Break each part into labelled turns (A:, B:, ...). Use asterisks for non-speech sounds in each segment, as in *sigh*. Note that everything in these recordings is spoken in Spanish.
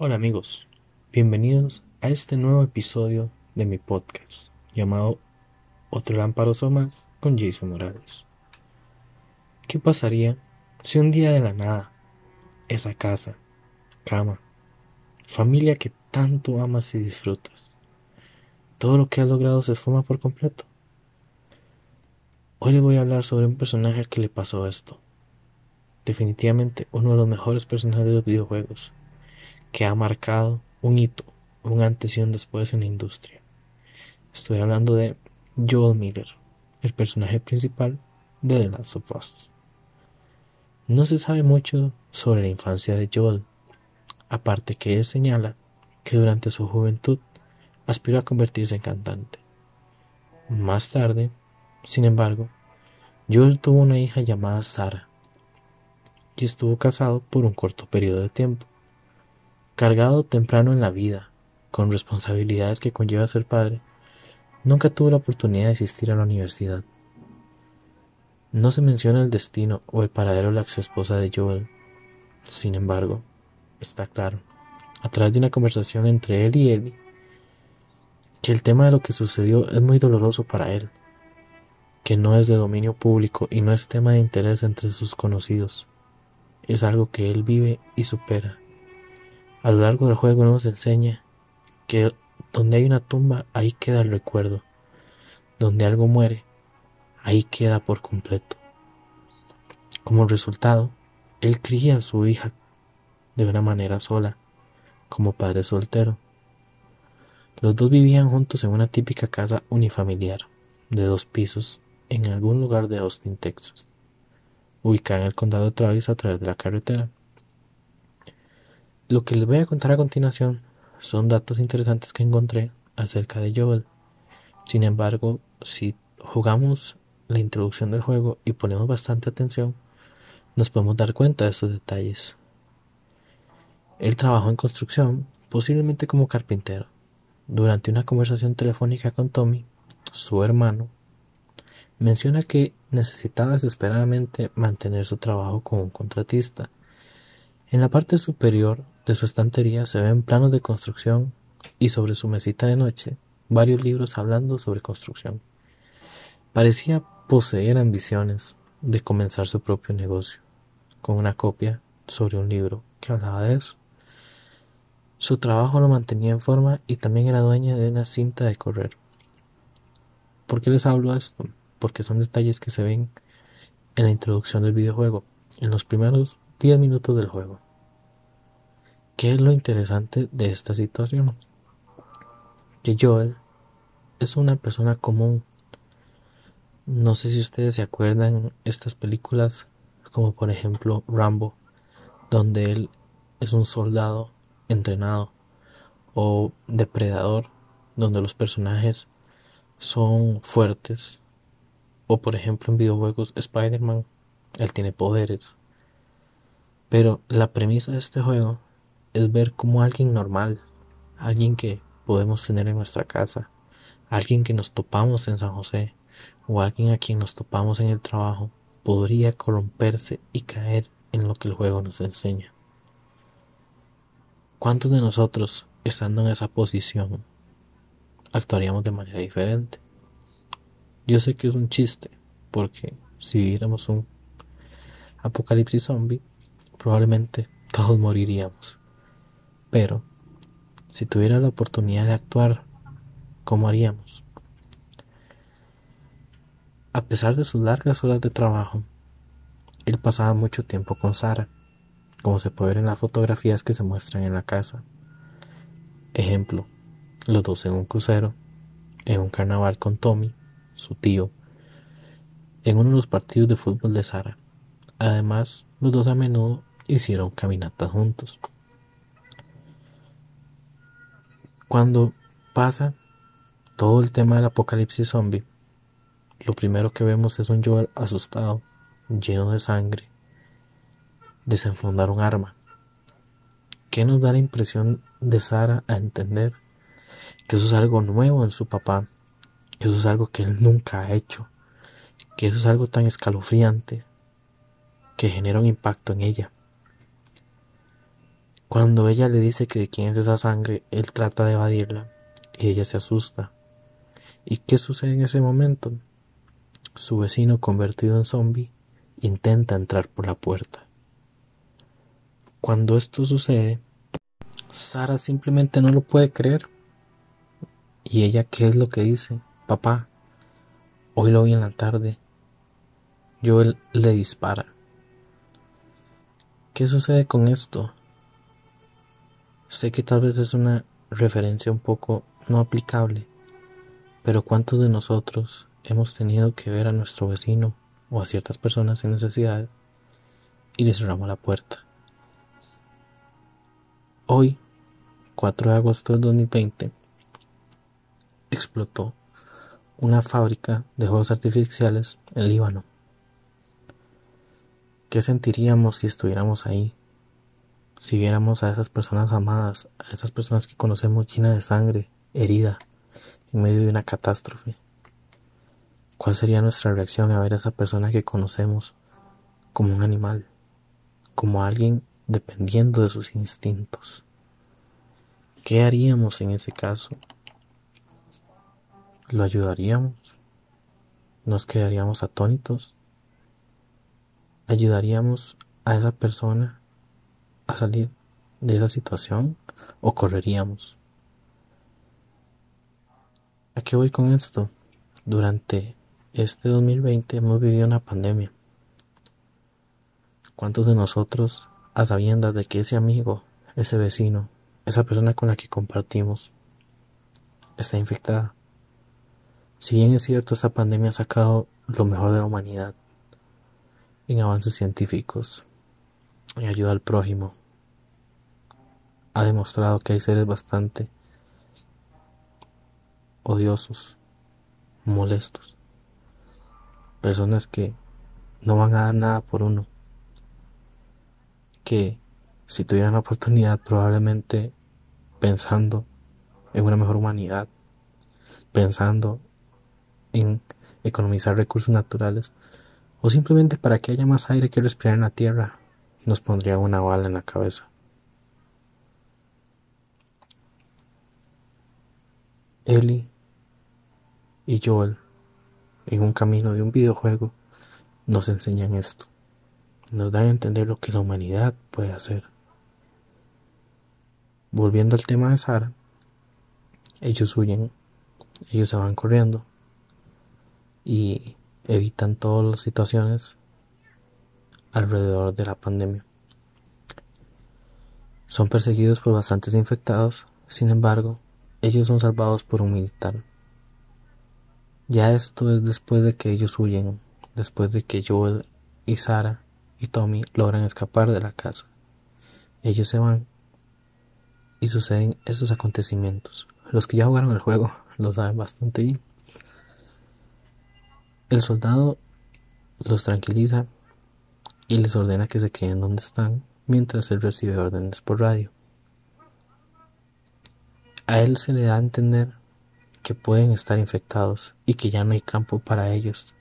A: Hola amigos, bienvenidos a este nuevo episodio de mi podcast llamado Otro Lamparoso más con Jason Morales. ¿Qué pasaría si un día de la nada esa casa, cama, familia que tanto amas y disfrutas, todo lo que has logrado se esfuma por completo? Hoy les voy a hablar sobre un personaje que le pasó esto. Definitivamente uno de los mejores personajes de los videojuegos que ha marcado un hito, un antes y un después en la industria. Estoy hablando de Joel Miller, el personaje principal de The Last of Us. No se sabe mucho sobre la infancia de Joel, aparte que él señala que durante su juventud aspiró a convertirse en cantante. Más tarde, sin embargo, Joel tuvo una hija llamada Sara y estuvo casado por un corto periodo de tiempo. Cargado temprano en la vida, con responsabilidades que conlleva ser padre, nunca tuvo la oportunidad de asistir a la universidad. No se menciona el destino o el paradero de la ex esposa de Joel. Sin embargo, está claro, a través de una conversación entre él y Ellie, que el tema de lo que sucedió es muy doloroso para él, que no es de dominio público y no es tema de interés entre sus conocidos. Es algo que él vive y supera a lo largo del juego nos enseña que donde hay una tumba, ahí queda el recuerdo. Donde algo muere, ahí queda por completo. Como resultado, él cría a su hija de una manera sola, como padre soltero. Los dos vivían juntos en una típica casa unifamiliar, de dos pisos, en algún lugar de Austin, Texas, ubicada en el condado de Travis a través de la carretera. Lo que les voy a contar a continuación son datos interesantes que encontré acerca de Joel. Sin embargo, si jugamos la introducción del juego y ponemos bastante atención, nos podemos dar cuenta de estos detalles. Él trabajó en construcción, posiblemente como carpintero. Durante una conversación telefónica con Tommy, su hermano, menciona que necesitaba desesperadamente mantener su trabajo como un contratista. En la parte superior de su estantería se ven planos de construcción y sobre su mesita de noche varios libros hablando sobre construcción. Parecía poseer ambiciones de comenzar su propio negocio, con una copia sobre un libro que hablaba de eso. Su trabajo lo mantenía en forma y también era dueña de una cinta de correr. ¿Por qué les hablo de esto? Porque son detalles que se ven en la introducción del videojuego, en los primeros 10 minutos del juego. ¿Qué es lo interesante de esta situación? Que Joel es una persona común. No sé si ustedes se acuerdan estas películas como por ejemplo Rambo, donde él es un soldado entrenado, o Depredador, donde los personajes son fuertes, o por ejemplo en videojuegos Spider-Man, él tiene poderes. Pero la premisa de este juego es ver como alguien normal, alguien que podemos tener en nuestra casa, alguien que nos topamos en San José o alguien a quien nos topamos en el trabajo, podría corromperse y caer en lo que el juego nos enseña. ¿Cuántos de nosotros, estando en esa posición, actuaríamos de manera diferente? Yo sé que es un chiste, porque si viviéramos un apocalipsis zombie, probablemente *laughs* todos moriríamos. Pero, si tuviera la oportunidad de actuar, ¿cómo haríamos? A pesar de sus largas horas de trabajo, él pasaba mucho tiempo con Sara, como se puede ver en las fotografías que se muestran en la casa. Ejemplo, los dos en un crucero, en un carnaval con Tommy, su tío, en uno de los partidos de fútbol de Sara. Además, los dos a menudo hicieron caminatas juntos. Cuando pasa todo el tema del apocalipsis zombie, lo primero que vemos es un Joel asustado, lleno de sangre, desenfundar un arma. ¿Qué nos da la impresión de Sara a entender que eso es algo nuevo en su papá, que eso es algo que él nunca ha hecho, que eso es algo tan escalofriante que genera un impacto en ella? Cuando ella le dice que de quién es esa sangre, él trata de evadirla y ella se asusta. ¿Y qué sucede en ese momento? Su vecino convertido en zombie intenta entrar por la puerta. Cuando esto sucede, Sara simplemente no lo puede creer. ¿Y ella qué es lo que dice? Papá, hoy lo vi en la tarde. Joel le dispara. ¿Qué sucede con esto? Sé que tal vez es una referencia un poco no aplicable, pero ¿cuántos de nosotros hemos tenido que ver a nuestro vecino o a ciertas personas en necesidades y les cerramos la puerta? Hoy, 4 de agosto de 2020, explotó una fábrica de juegos artificiales en Líbano. ¿Qué sentiríamos si estuviéramos ahí? Si viéramos a esas personas amadas, a esas personas que conocemos llenas de sangre, herida, en medio de una catástrofe. ¿Cuál sería nuestra reacción a ver a esa persona que conocemos como un animal, como alguien dependiendo de sus instintos? ¿Qué haríamos en ese caso? ¿Lo ayudaríamos? ¿Nos quedaríamos atónitos? ¿Ayudaríamos a esa persona a salir de esa situación o correríamos? ¿A qué voy con esto? Durante este 2020 hemos vivido una pandemia. ¿Cuántos de nosotros, a sabiendas de que ese amigo, ese vecino, esa persona con la que compartimos, está infectada? Si bien es cierto, esta pandemia ha sacado lo mejor de la humanidad en avances científicos, en ayuda al prójimo, ha demostrado que hay seres bastante odiosos, molestos, personas que no van a dar nada por uno, que si tuvieran la oportunidad probablemente pensando en una mejor humanidad, pensando en economizar recursos naturales, o simplemente para que haya más aire que respirar en la tierra, nos pondría una bala en la cabeza. Eli y Joel, en un camino de un videojuego, nos enseñan esto. Nos dan a entender lo que la humanidad puede hacer. Volviendo al tema de Sara, ellos huyen, ellos se van corriendo y evitan todas las situaciones alrededor de la pandemia. Son perseguidos por bastantes infectados, sin embargo, ellos son salvados por un militar ya esto es después de que ellos huyen, después de que Joel y Sara y Tommy logran escapar de la casa. Ellos se van y suceden estos acontecimientos. Los que ya jugaron el juego *laughs* lo saben bastante bien. El soldado los tranquiliza y les ordena que se queden donde están mientras él recibe órdenes por radio. A él se le da a entender que pueden estar infectados y que ya no hay campo para ellos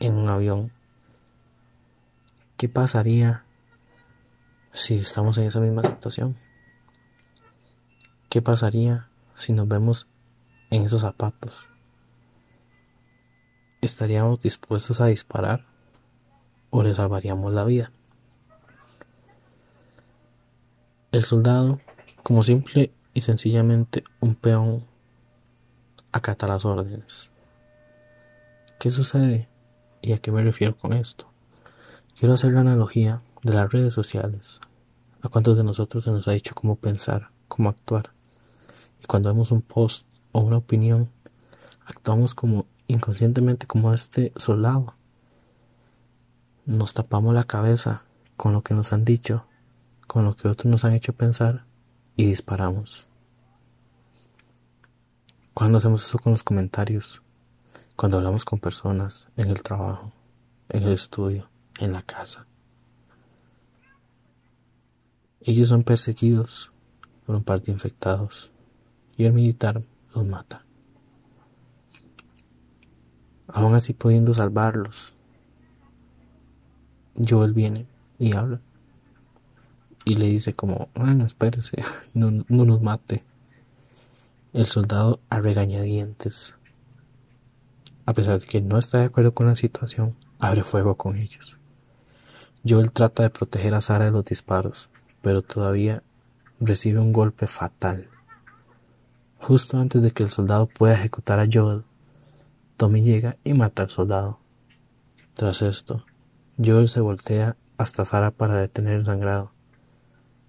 A: en un avión. ¿Qué pasaría si estamos en esa misma situación? ¿Qué pasaría si nos vemos en esos zapatos? ¿Estaríamos dispuestos a disparar o le salvaríamos la vida? El soldado, como simple y sencillamente un peón acata las órdenes. ¿Qué sucede? ¿Y a qué me refiero con esto? Quiero hacer la analogía de las redes sociales. ¿A cuántos de nosotros se nos ha dicho cómo pensar, cómo actuar? Y cuando vemos un post o una opinión, actuamos como inconscientemente como este soldado. Nos tapamos la cabeza con lo que nos han dicho, con lo que otros nos han hecho pensar y disparamos. Cuando hacemos eso con los comentarios, cuando hablamos con personas en el trabajo, en el estudio, en la casa. Ellos son perseguidos por un par de infectados y el militar los mata. Aún así pudiendo salvarlos, Joel viene y habla y le dice como, bueno, espérese, *laughs* no, no nos mate. El soldado a regañadientes, a pesar de que no está de acuerdo con la situación, abre fuego con ellos. Joel trata de proteger a Sara de los disparos, pero todavía recibe un golpe fatal. Justo antes de que el soldado pueda ejecutar a Joel, Tommy llega y mata al soldado. Tras esto, Joel se voltea hasta Sara para detener el sangrado.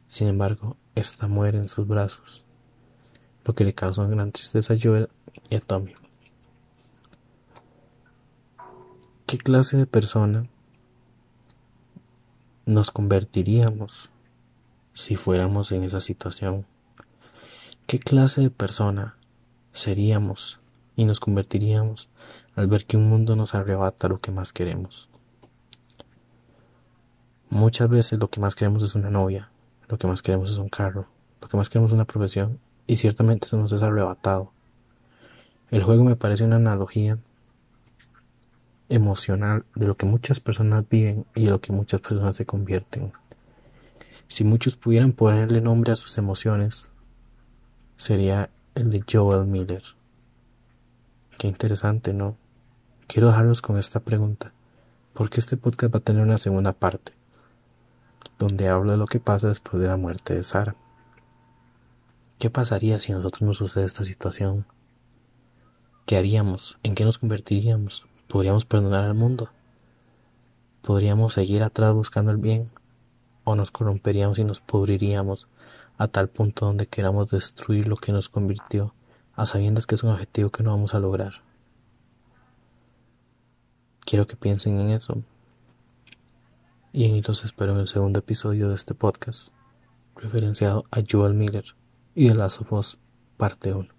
A: Sin embargo, esta muere en sus brazos, lo que le causa gran tristeza a Joel y a Tommy. ¿Qué clase de persona nos convertiríamos si fuéramos en esa situación? ¿Qué clase de persona seríamos y nos convertiríamos al ver que un mundo nos arrebata lo que más queremos? Muchas veces lo que más queremos es una novia, lo que más queremos es un carro, lo que más queremos es una profesión, y ciertamente eso nos es arrebatado. El juego me parece una analogía emocional de lo que muchas personas viven y de lo que muchas personas se convierten. Si muchos pudieran ponerle nombre a sus emociones, sería el de Joel Miller. Qué interesante, ¿no? Quiero dejarlos con esta pregunta, porque este podcast va a tener una segunda parte donde habla de lo que pasa después de la muerte de Sara. ¿Qué pasaría si a nosotros nos sucede esta situación? ¿Qué haríamos? ¿En qué nos convertiríamos? ¿Podríamos perdonar al mundo? ¿Podríamos seguir atrás buscando el bien? ¿O nos corromperíamos y nos pudriríamos a tal punto donde queramos destruir lo que nos convirtió, a sabiendas que es un objetivo que no vamos a lograr? Quiero que piensen en eso y entonces espero en el segundo episodio de este podcast, referenciado a Joel Miller y The Last of Us, parte 1.